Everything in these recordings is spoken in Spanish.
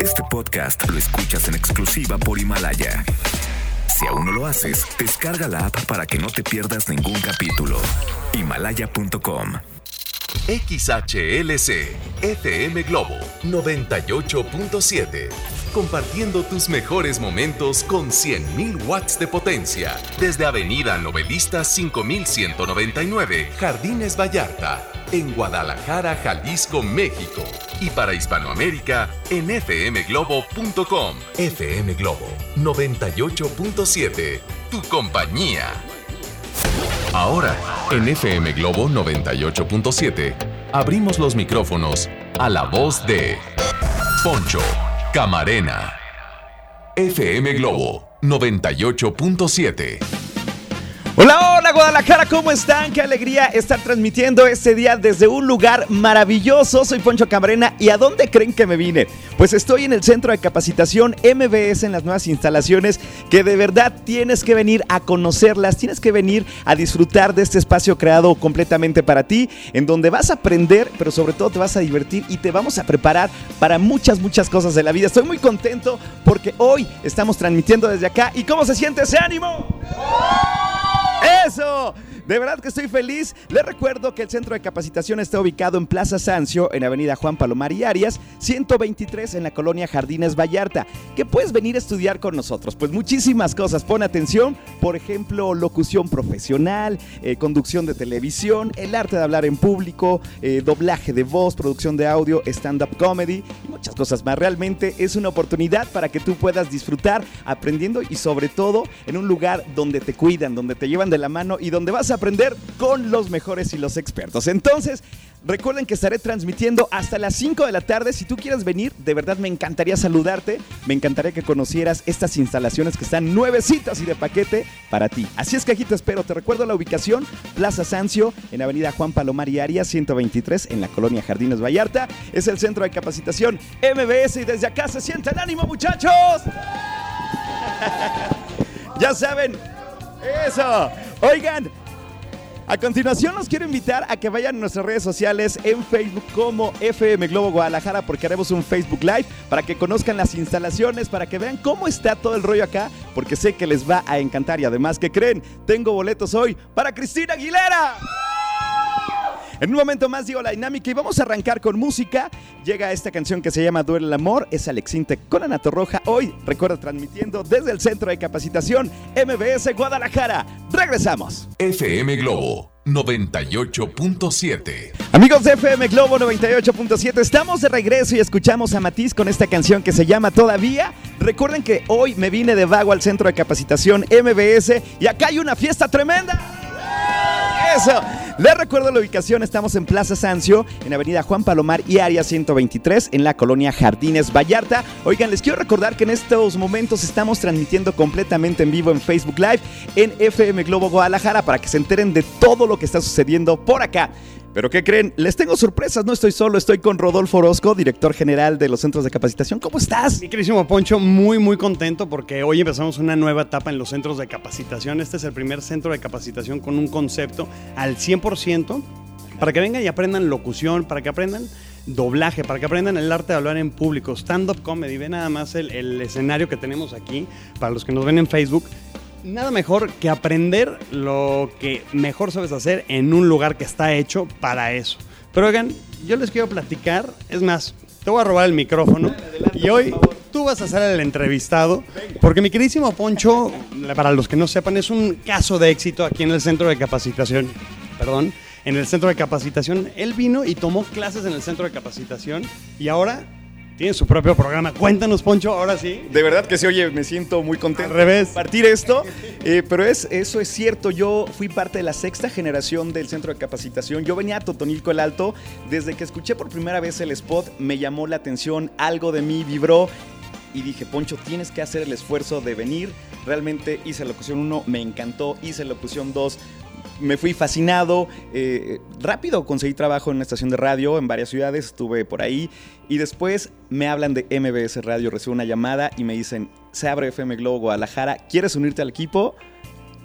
Este podcast lo escuchas en exclusiva por Himalaya. Si aún no lo haces, descarga la app para que no te pierdas ningún capítulo. Himalaya.com XHLC FM Globo 98.7. Compartiendo tus mejores momentos con 100.000 watts de potencia. Desde Avenida Novelista 5199, Jardines Vallarta, en Guadalajara, Jalisco, México. Y para Hispanoamérica, en fmglobo.com. FM Globo 98.7. Tu compañía. Ahora, en FM Globo 98.7, abrimos los micrófonos a la voz de Poncho Camarena. FM Globo 98.7. Hola, Guadalajara, ¿cómo están? Qué alegría estar transmitiendo este día desde un lugar maravilloso. Soy Poncho Camarena y ¿a dónde creen que me vine? Pues estoy en el centro de capacitación MBS en las nuevas instalaciones que de verdad tienes que venir a conocerlas, tienes que venir a disfrutar de este espacio creado completamente para ti, en donde vas a aprender, pero sobre todo te vas a divertir y te vamos a preparar para muchas, muchas cosas de la vida. Estoy muy contento porque hoy estamos transmitiendo desde acá y ¿cómo se siente ese ánimo? ¡Eso! De verdad que estoy feliz. Les recuerdo que el centro de capacitación está ubicado en Plaza Sancio, en Avenida Juan Palomar y Arias, 123 en la colonia Jardines Vallarta. ¿Qué puedes venir a estudiar con nosotros? Pues muchísimas cosas. Pon atención, por ejemplo, locución profesional, eh, conducción de televisión, el arte de hablar en público, eh, doblaje de voz, producción de audio, stand-up comedy y muchas cosas más. Realmente es una oportunidad para que tú puedas disfrutar aprendiendo y sobre todo en un lugar donde te cuidan, donde te llevan de la mano y donde vas a aprender con los mejores y los expertos. Entonces, recuerden que estaré transmitiendo hasta las 5 de la tarde. Si tú quieres venir, de verdad me encantaría saludarte. Me encantaría que conocieras estas instalaciones que están nuevecitas y de paquete para ti. Así es que aquí te espero. Te recuerdo la ubicación, Plaza Sancio, en Avenida Juan Palomar y Arias 123, en la colonia Jardines Vallarta. Es el centro de capacitación MBS y desde acá se siente el ánimo, muchachos. ya saben, eso. Oigan, a continuación los quiero invitar a que vayan a nuestras redes sociales en Facebook como FM Globo Guadalajara porque haremos un Facebook Live para que conozcan las instalaciones, para que vean cómo está todo el rollo acá, porque sé que les va a encantar y además que creen, tengo boletos hoy para Cristina Aguilera. En un momento más digo la dinámica y vamos a arrancar con música. Llega esta canción que se llama Duele el Amor, es Alex Inte con Ana Roja. Hoy, recuerda, transmitiendo desde el Centro de Capacitación MBS Guadalajara. Regresamos. FM Globo 98.7. Amigos de FM Globo 98.7, estamos de regreso y escuchamos a Matiz con esta canción que se llama Todavía. Recuerden que hoy me vine de vago al Centro de Capacitación MBS y acá hay una fiesta tremenda. Eso. Les recuerdo la ubicación, estamos en Plaza Sancio, en Avenida Juan Palomar y Área 123, en la colonia Jardines Vallarta. Oigan, les quiero recordar que en estos momentos estamos transmitiendo completamente en vivo en Facebook Live, en FM Globo Guadalajara, para que se enteren de todo lo que está sucediendo por acá. Pero ¿qué creen? Les tengo sorpresas, no estoy solo, estoy con Rodolfo Orozco, director general de los centros de capacitación. ¿Cómo estás? Mi queridísimo Poncho, muy muy contento porque hoy empezamos una nueva etapa en los centros de capacitación. Este es el primer centro de capacitación con un concepto al 100% para que vengan y aprendan locución, para que aprendan doblaje, para que aprendan el arte de hablar en público, stand-up comedy. Ve nada más el, el escenario que tenemos aquí, para los que nos ven en Facebook nada mejor que aprender lo que mejor sabes hacer en un lugar que está hecho para eso. Pero oigan, yo les quiero platicar, es más, te voy a robar el micrófono y hoy tú vas a ser el entrevistado, porque mi queridísimo Poncho, para los que no sepan, es un caso de éxito aquí en el centro de capacitación, perdón, en el centro de capacitación. Él vino y tomó clases en el centro de capacitación y ahora tiene su propio programa. Cuéntanos, Poncho, ahora sí. De verdad que sí, oye, me siento muy contento Al revés. de partir esto. Eh, pero es, eso es cierto, yo fui parte de la sexta generación del centro de capacitación. Yo venía a Totonilco el Alto. Desde que escuché por primera vez el spot, me llamó la atención, algo de mí vibró. Y dije, Poncho, tienes que hacer el esfuerzo de venir. Realmente hice locución 1, me encantó. Hice locución 2, me fui fascinado. eh, rápido conseguí trabajo en una estación de radio en varias ciudades, estuve por ahí. Y después me hablan de MBS Radio, recibo una llamada y me dicen, se abre FM Globo Guadalajara, ¿quieres unirte al equipo?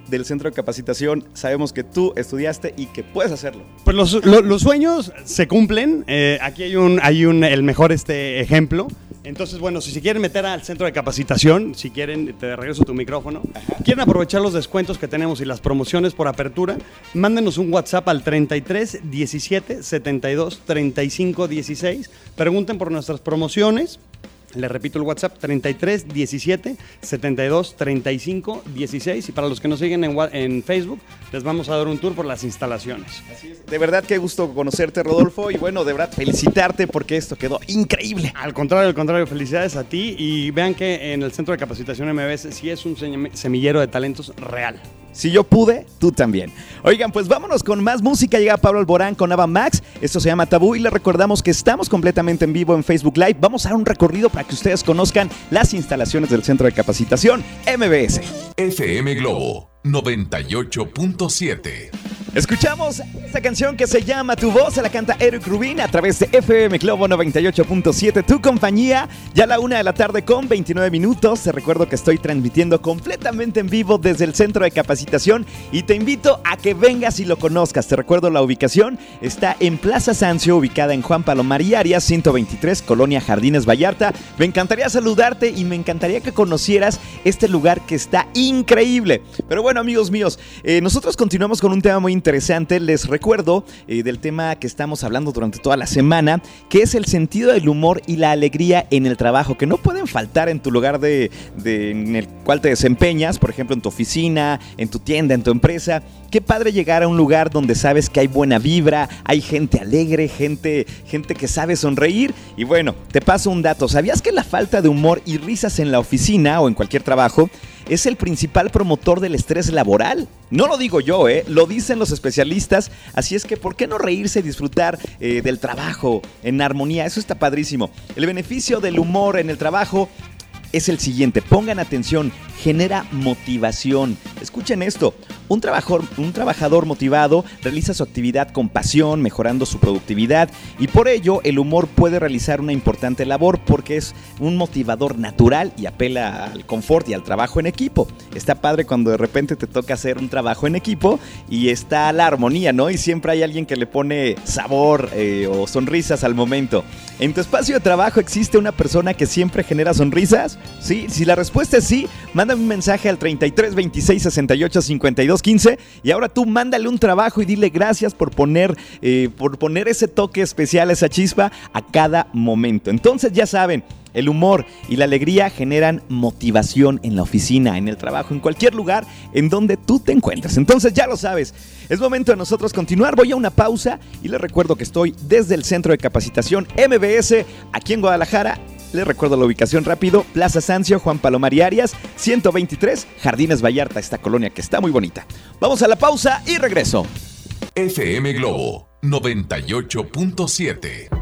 del centro de capacitación, sabemos que tú estudiaste y que puedes hacerlo. Pues los, lo- los sueños se cumplen. Eh, aquí hay un, hay un, el mejor este ejemplo. Entonces, bueno, si se quieren meter al centro de capacitación, si quieren, te regreso tu micrófono, quieren aprovechar los descuentos que tenemos y las promociones por apertura, mándenos un WhatsApp al 33 17 72 35 16. Pregunten por nuestras promociones. Le repito el WhatsApp 33 17 72 35 16 y para los que nos siguen en, en Facebook les vamos a dar un tour por las instalaciones. De verdad, qué gusto conocerte, Rodolfo. Y bueno, de verdad, felicitarte porque esto quedó increíble. Al contrario, al contrario, felicidades a ti y vean que en el Centro de Capacitación MBS sí es un semillero de talentos real. Si yo pude, tú también. Oigan, pues vámonos con más música. Llega Pablo Alborán con Ava Max. Esto se llama Tabú y les recordamos que estamos completamente en vivo en Facebook Live. Vamos a dar un recorrido para que ustedes conozcan las instalaciones del Centro de Capacitación MBS. FM Globo 98.7. Escuchamos esta canción que se llama Tu voz, se la canta Eric Rubin a través de FM Globo 98.7, tu compañía, ya a la una de la tarde con 29 minutos. Te recuerdo que estoy transmitiendo completamente en vivo desde el centro de capacitación y te invito a que vengas y lo conozcas. Te recuerdo la ubicación, está en Plaza Sancio, ubicada en Juan Palomar y Arias, 123, Colonia Jardines Vallarta. Me encantaría saludarte y me encantaría que conocieras este lugar que está increíble. Pero bueno, amigos míos, eh, nosotros continuamos con un tema muy interesante. Les recuerdo eh, del tema que estamos hablando durante toda la semana, que es el sentido del humor y la alegría en el trabajo, que no pueden faltar en tu lugar de, de- en el cual te desempeñas, por ejemplo, en tu oficina, en tu tienda, en tu empresa. Qué padre llegar a un lugar donde sabes que hay buena vibra, hay gente alegre, gente, gente que sabe sonreír. Y bueno, te paso un dato. ¿Sabías que la falta de humor y risas en la oficina o en cualquier trabajo es el principal promotor del estrés laboral? No lo digo yo, ¿eh? lo dicen los especialistas. Así es que, ¿por qué no reírse y disfrutar eh, del trabajo en armonía? Eso está padrísimo. El beneficio del humor en el trabajo es el siguiente. Pongan atención, genera motivación. Escuchen esto. Un trabajador, motivado realiza su actividad con pasión, mejorando su productividad y por ello el humor puede realizar una importante labor porque es un motivador natural y apela al confort y al trabajo en equipo. Está padre cuando de repente te toca hacer un trabajo en equipo y está la armonía, ¿no? Y siempre hay alguien que le pone sabor eh, o sonrisas al momento. ¿En tu espacio de trabajo existe una persona que siempre genera sonrisas? Sí, si la respuesta es sí, mándame un mensaje al 33 26 68 52 15 y ahora tú mándale un trabajo y dile gracias por poner, eh, por poner ese toque especial, esa chispa a cada momento. Entonces ya saben, el humor y la alegría generan motivación en la oficina, en el trabajo, en cualquier lugar en donde tú te encuentres. Entonces ya lo sabes, es momento de nosotros continuar. Voy a una pausa y les recuerdo que estoy desde el Centro de Capacitación MBS aquí en Guadalajara. Les recuerdo la ubicación rápido, Plaza Sancio, Juan Palomar y Arias, 123, Jardines Vallarta, esta colonia que está muy bonita. Vamos a la pausa y regreso. FM Globo 98.7.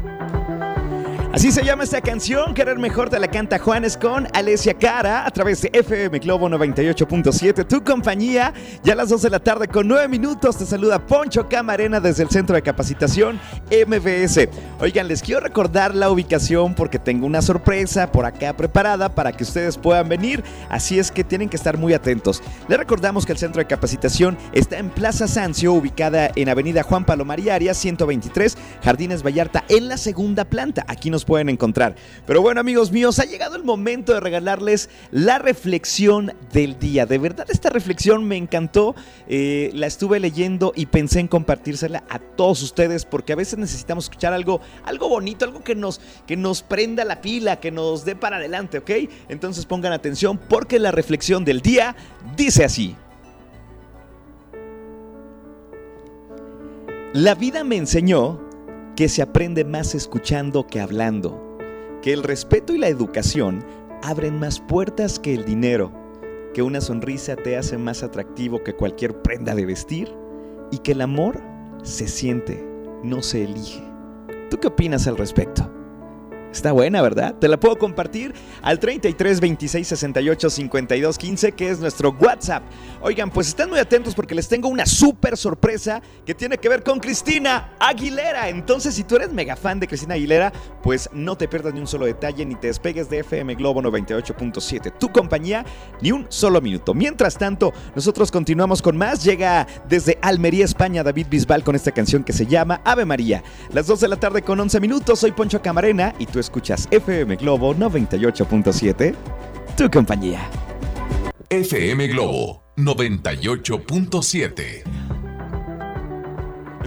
Así se llama esta canción, Querer Mejor te la canta Juanes con Alesia Cara a través de FM Globo 98.7, tu compañía. Ya a las 2 de la tarde con 9 minutos te saluda Poncho Camarena desde el Centro de Capacitación MBS. Oigan, les quiero recordar la ubicación porque tengo una sorpresa por acá preparada para que ustedes puedan venir, así es que tienen que estar muy atentos. Les recordamos que el Centro de Capacitación está en Plaza Sancio, ubicada en Avenida Juan Palomar y Arias 123, Jardines Vallarta, en la segunda planta. Aquí nos pueden encontrar. Pero bueno, amigos míos, ha llegado el momento de regalarles la reflexión del día. De verdad, esta reflexión me encantó. Eh, la estuve leyendo y pensé en compartírsela a todos ustedes porque a veces necesitamos escuchar algo, algo bonito, algo que nos, que nos prenda la pila, que nos dé para adelante, ¿ok? Entonces pongan atención porque la reflexión del día dice así. La vida me enseñó que se aprende más escuchando que hablando, que el respeto y la educación abren más puertas que el dinero, que una sonrisa te hace más atractivo que cualquier prenda de vestir y que el amor se siente, no se elige. ¿Tú qué opinas al respecto? Está buena, ¿verdad? Te la puedo compartir al 33 26 68 52 15, que es nuestro WhatsApp. Oigan, pues estén muy atentos porque les tengo una súper sorpresa que tiene que ver con Cristina Aguilera. Entonces, si tú eres mega fan de Cristina Aguilera, pues no te pierdas ni un solo detalle ni te despegues de FM Globo 98.7, tu compañía, ni un solo minuto. Mientras tanto, nosotros continuamos con más. Llega desde Almería, España, David Bisbal con esta canción que se llama Ave María. Las 2 de la tarde con 11 minutos. Soy Poncho Camarena y tú Escuchas FM Globo 98.7, tu compañía. FM Globo 98.7.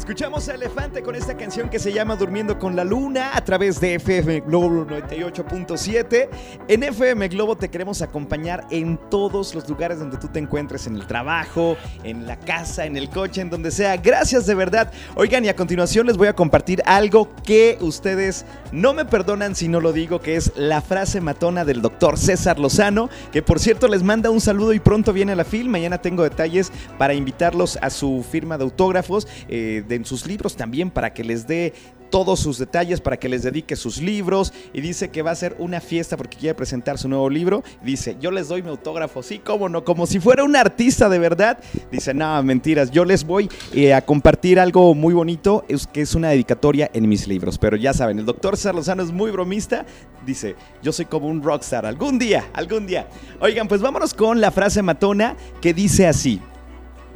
Escuchamos a Elefante con esta canción que se llama Durmiendo con la Luna a través de FM Globo 98.7. En FM Globo te queremos acompañar en todos los lugares donde tú te encuentres, en el trabajo, en la casa, en el coche, en donde sea. Gracias de verdad. Oigan, y a continuación les voy a compartir algo que ustedes no me perdonan si no lo digo, que es la frase matona del doctor César Lozano, que por cierto les manda un saludo y pronto viene a la film. Mañana tengo detalles para invitarlos a su firma de autógrafos. Eh, en sus libros también para que les dé todos sus detalles, para que les dedique sus libros. Y dice que va a ser una fiesta porque quiere presentar su nuevo libro. Dice, yo les doy mi autógrafo, sí, cómo no, como si fuera un artista de verdad. Dice, no, mentiras, yo les voy eh, a compartir algo muy bonito, es que es una dedicatoria en mis libros. Pero ya saben, el doctor Sarlozano es muy bromista. Dice, yo soy como un rockstar, algún día, algún día. Oigan, pues vámonos con la frase matona que dice así.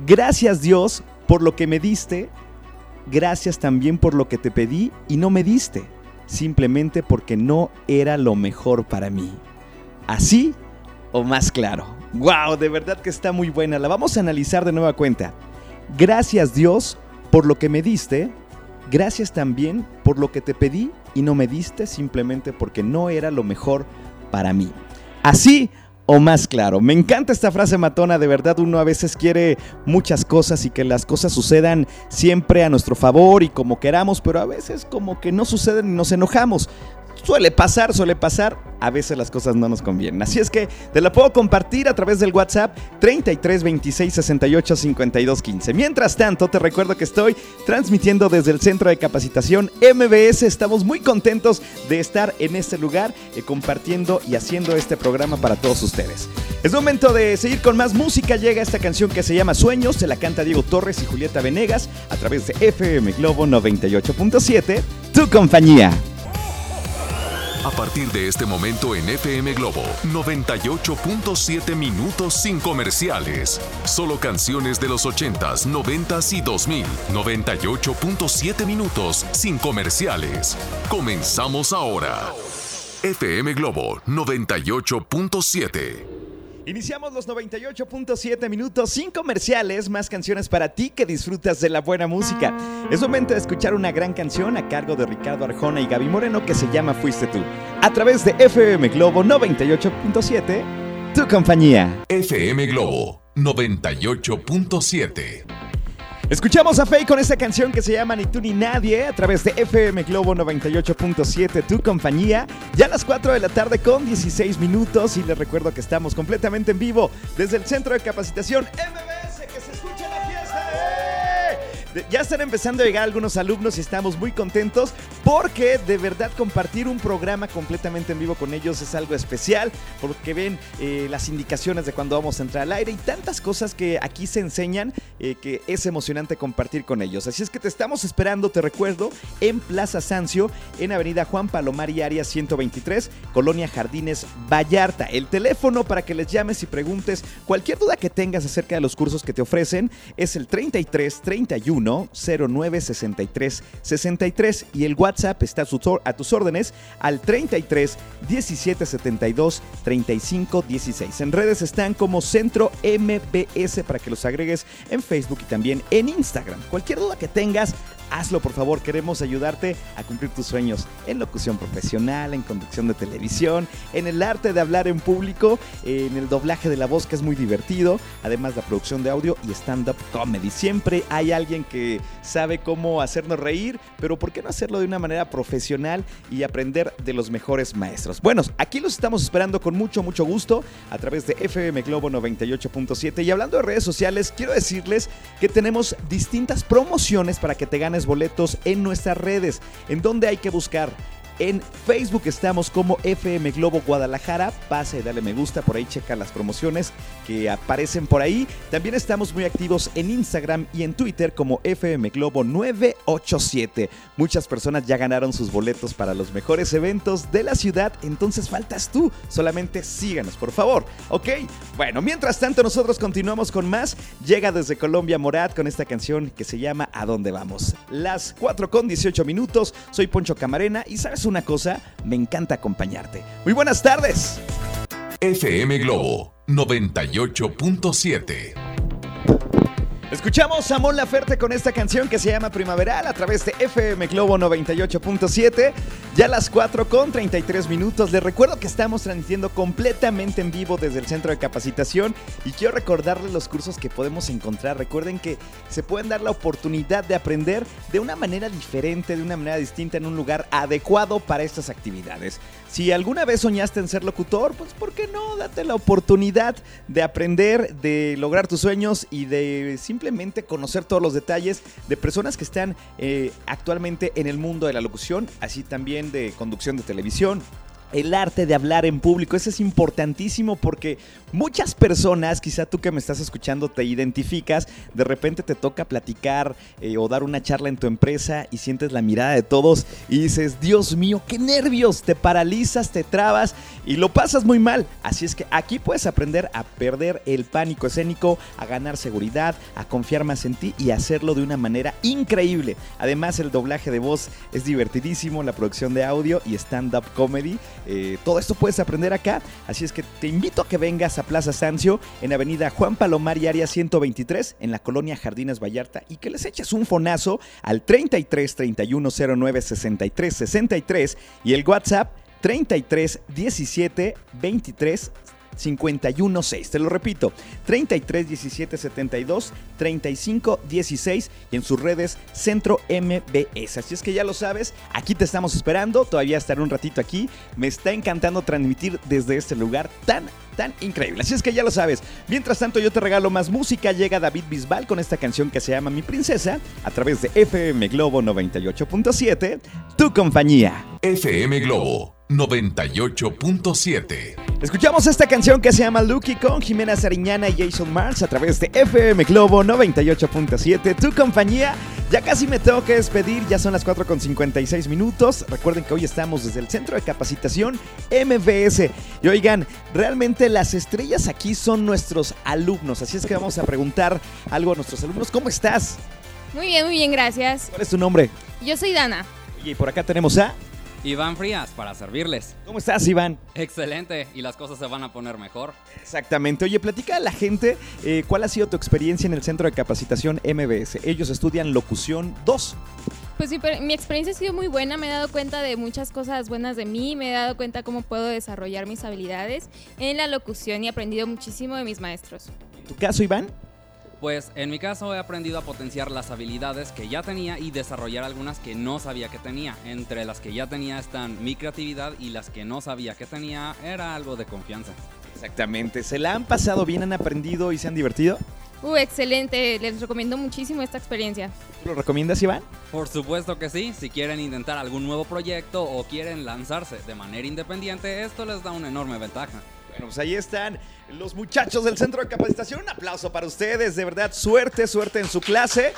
Gracias Dios por lo que me diste gracias también por lo que te pedí y no me diste, simplemente porque no era lo mejor para mí. ¿Así o más claro? ¡Wow! De verdad que está muy buena. La vamos a analizar de nueva cuenta. Gracias Dios por lo que me diste, gracias también por lo que te pedí y no me diste simplemente porque no era lo mejor para mí. Así o más claro. Me encanta esta frase matona, de verdad uno a veces quiere muchas cosas y que las cosas sucedan siempre a nuestro favor y como queramos, pero a veces como que no suceden y nos enojamos. Suele pasar, suele pasar. A veces las cosas no nos convienen. Así es que te la puedo compartir a través del WhatsApp 33 26 68 52 15. Mientras tanto, te recuerdo que estoy transmitiendo desde el Centro de Capacitación MBS. Estamos muy contentos de estar en este lugar, eh, compartiendo y haciendo este programa para todos ustedes. Es momento de seguir con más música. Llega esta canción que se llama Sueños. Se la canta Diego Torres y Julieta Venegas a través de FM Globo 98.7. Tu compañía. A partir de este momento en FM Globo, 98.7 minutos sin comerciales. Solo canciones de los 80s, 90s y 2000. 98.7 minutos sin comerciales. Comenzamos ahora. FM Globo 98.7. Iniciamos los 98.7 minutos sin comerciales, más canciones para ti que disfrutas de la buena música. Es momento de escuchar una gran canción a cargo de Ricardo Arjona y Gaby Moreno que se llama Fuiste tú, a través de FM Globo 98.7, tu compañía. FM Globo 98.7. Escuchamos a Faye con esta canción que se llama Ni tú ni nadie a través de FM Globo 98.7, tu compañía. Ya a las 4 de la tarde con 16 minutos y les recuerdo que estamos completamente en vivo desde el Centro de Capacitación MBS, que se escucha la fiesta. ¡Eh! Ya están empezando a llegar algunos alumnos y estamos muy contentos porque de verdad compartir un programa completamente en vivo con ellos es algo especial porque ven eh, las indicaciones de cuando vamos a entrar al aire y tantas cosas que aquí se enseñan eh, que es emocionante compartir con ellos. Así es que te estamos esperando, te recuerdo, en Plaza Sancio, en Avenida Juan Palomar y Área 123, Colonia Jardines Vallarta. El teléfono para que les llames y preguntes cualquier duda que tengas acerca de los cursos que te ofrecen es el 33 31 09 63 63 y el WhatsApp está a, su- a tus órdenes al 33 17 72 35 16. En redes están como Centro MBS para que los agregues en Facebook y también en Instagram. Cualquier duda que tengas, hazlo por favor. Queremos ayudarte a cumplir tus sueños en locución profesional, en conducción de televisión, en el arte de hablar en público, en el doblaje de la voz que es muy divertido, además la producción de audio y stand-up comedy. Siempre hay alguien que sabe cómo hacernos reír, pero ¿por qué no hacerlo de una manera profesional y aprender de los mejores maestros? Bueno, aquí los estamos esperando con mucho, mucho gusto a través de FM Globo 98.7 y hablando de redes sociales, quiero decirles que tenemos distintas promociones para que te ganes boletos en nuestras redes, en donde hay que buscar en Facebook estamos como FM Globo Guadalajara. Pasa y dale me gusta, por ahí checa las promociones que aparecen por ahí. También estamos muy activos en Instagram y en Twitter como FM Globo 987. Muchas personas ya ganaron sus boletos para los mejores eventos de la ciudad, entonces faltas tú. Solamente síganos, por favor. ¿Ok? Bueno, mientras tanto nosotros continuamos con más. Llega desde Colombia Morat con esta canción que se llama ¿A dónde vamos? Las 4 con 18 minutos. Soy Poncho Camarena y sabes una cosa, me encanta acompañarte. Muy buenas tardes. FM Globo 98.7. Escuchamos a Mon Laferte con esta canción que se llama Primaveral a través de FM Globo 98.7. Ya a las 4 con 33 minutos. Les recuerdo que estamos transmitiendo completamente en vivo desde el centro de capacitación y quiero recordarles los cursos que podemos encontrar. Recuerden que se pueden dar la oportunidad de aprender de una manera diferente, de una manera distinta, en un lugar adecuado para estas actividades. Si alguna vez soñaste en ser locutor, pues ¿por no? Date la oportunidad de aprender, de lograr tus sueños y de simplemente conocer todos los detalles de personas que están eh, actualmente en el mundo de la locución, así también de conducción de televisión, el arte de hablar en público. Eso es importantísimo porque muchas personas, quizá tú que me estás escuchando te identificas, de repente te toca platicar eh, o dar una charla en tu empresa y sientes la mirada de todos y dices, Dios mío, qué nervios, te paralizas, te trabas y lo pasas muy mal. Así es que aquí puedes aprender a perder el pánico escénico, a ganar seguridad, a confiar más en ti y hacerlo de una manera increíble. Además el doblaje de voz es divertidísimo, la producción de audio y stand-up comedy eh, todo esto puedes aprender acá, así es que te invito a que vengas a Plaza Sancio en Avenida Juan Palomar y Área 123 en la colonia Jardines Vallarta y que les eches un fonazo al 33 31 09 63 63 y el WhatsApp 33 17 23 516. Te lo repito, 33 17 72 35 16 y en sus redes Centro MBS. Así es que ya lo sabes, aquí te estamos esperando, todavía estaré un ratito aquí. Me está encantando transmitir desde este lugar tan tan increíble. Así es que ya lo sabes. Mientras tanto, yo te regalo más música. Llega David Bisbal con esta canción que se llama Mi Princesa a través de FM Globo 98.7, tu compañía. FM Globo 98.7. Escuchamos esta canción que se llama Lucky con Jimena Sariñana y Jason Mars a través de FM Globo 98.7, tu compañía. Ya casi me tengo que despedir, ya son las 4 con 56 minutos. Recuerden que hoy estamos desde el Centro de Capacitación MBS. Y oigan, realmente las estrellas aquí son nuestros alumnos, así es que vamos a preguntar algo a nuestros alumnos. ¿Cómo estás? Muy bien, muy bien, gracias. ¿Cuál es tu nombre? Yo soy Dana. Y por acá tenemos a... Iván Frías, para servirles. ¿Cómo estás, Iván? Excelente, y las cosas se van a poner mejor. Exactamente. Oye, platica a la gente eh, cuál ha sido tu experiencia en el Centro de Capacitación MBS. Ellos estudian Locución 2. Pues sí, pero mi experiencia ha sido muy buena, me he dado cuenta de muchas cosas buenas de mí, me he dado cuenta cómo puedo desarrollar mis habilidades en la locución y he aprendido muchísimo de mis maestros. ¿En tu caso, Iván? Pues en mi caso he aprendido a potenciar las habilidades que ya tenía y desarrollar algunas que no sabía que tenía. Entre las que ya tenía están mi creatividad y las que no sabía que tenía era algo de confianza. Exactamente. ¿Se la han pasado bien, han aprendido y se han divertido? Uh, excelente, les recomiendo muchísimo esta experiencia. ¿Tú lo recomiendas, Iván? Por supuesto que sí, si quieren intentar algún nuevo proyecto o quieren lanzarse de manera independiente, esto les da una enorme ventaja. Bueno, pues ahí están los muchachos del centro de capacitación. Un aplauso para ustedes, de verdad, suerte, suerte en su clase.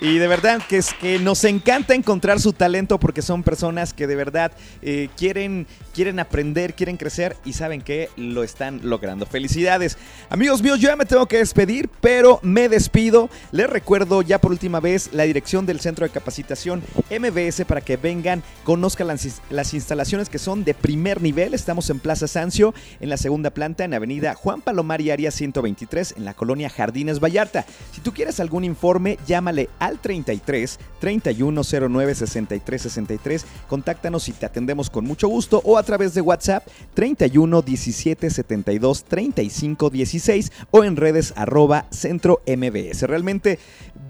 Y de verdad que es que nos encanta encontrar su talento porque son personas que de verdad eh, quieren, quieren aprender, quieren crecer y saben que lo están logrando. Felicidades. Amigos míos, yo ya me tengo que despedir, pero me despido. Les recuerdo ya por última vez la dirección del centro de capacitación MBS para que vengan, conozcan las, las instalaciones que son de primer nivel. Estamos en Plaza Sancio, en la segunda planta, en Avenida Juan Palomar y Área 123 en la colonia Jardines Vallarta. Si tú quieres algún informe, llámale al 33 3109 63 63. Contáctanos y te atendemos con mucho gusto o a través de WhatsApp 31 17 72 35 16 o en redes arroba centro MBS. Realmente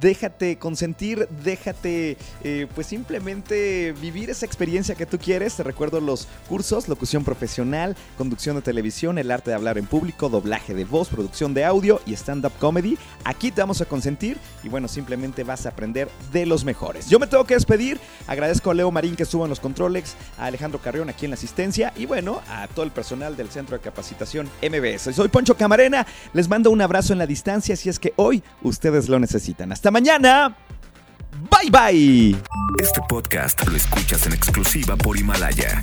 déjate consentir, déjate eh, pues simplemente vivir esa experiencia que tú quieres. Te recuerdo los cursos, locución profesional, conducción de televisión, el arte de hablar en público, doblaje de voz, producción de audio y stand-up comedy. Aquí te vamos a consentir y bueno, simplemente vas a aprender de los mejores. Yo me tengo que despedir. Agradezco a Leo Marín que estuvo en los controles, a Alejandro Carrión aquí en la asistencia y bueno, a todo el personal del Centro de Capacitación MBS. Soy Poncho Camarena. Les mando un abrazo en la distancia si es que hoy ustedes lo necesitan. Hasta mañana. Bye bye. Este podcast lo escuchas en exclusiva por Himalaya.